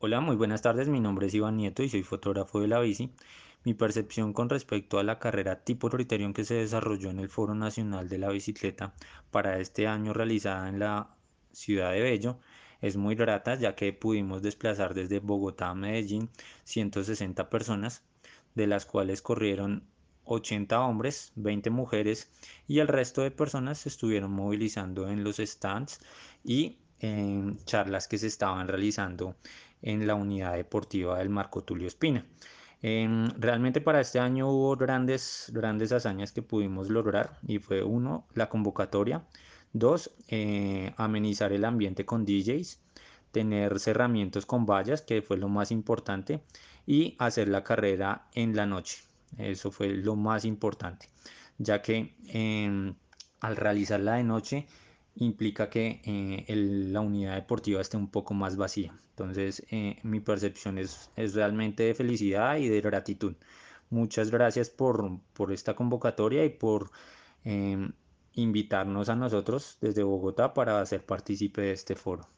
Hola, muy buenas tardes. Mi nombre es Iván Nieto y soy fotógrafo de la bici. Mi percepción con respecto a la carrera tipo Criterion que se desarrolló en el Foro Nacional de la Bicicleta para este año realizada en la ciudad de Bello es muy grata ya que pudimos desplazar desde Bogotá a Medellín 160 personas, de las cuales corrieron 80 hombres, 20 mujeres y el resto de personas se estuvieron movilizando en los stands y en charlas que se estaban realizando en la unidad deportiva del Marco Tulio Espina. Em, realmente para este año hubo grandes, grandes hazañas que pudimos lograr y fue uno, la convocatoria, dos, eh, amenizar el ambiente con DJs, tener cerramientos con vallas, que fue lo más importante, y hacer la carrera en la noche. Eso fue lo más importante, ya que em, al realizarla de noche implica que eh, la unidad deportiva esté un poco más vacía. Entonces, eh, mi percepción es, es, realmente de felicidad y de gratitud. Muchas gracias por, por esta convocatoria y por eh, invitarnos a nosotros desde Bogotá para ser partícipe de este foro.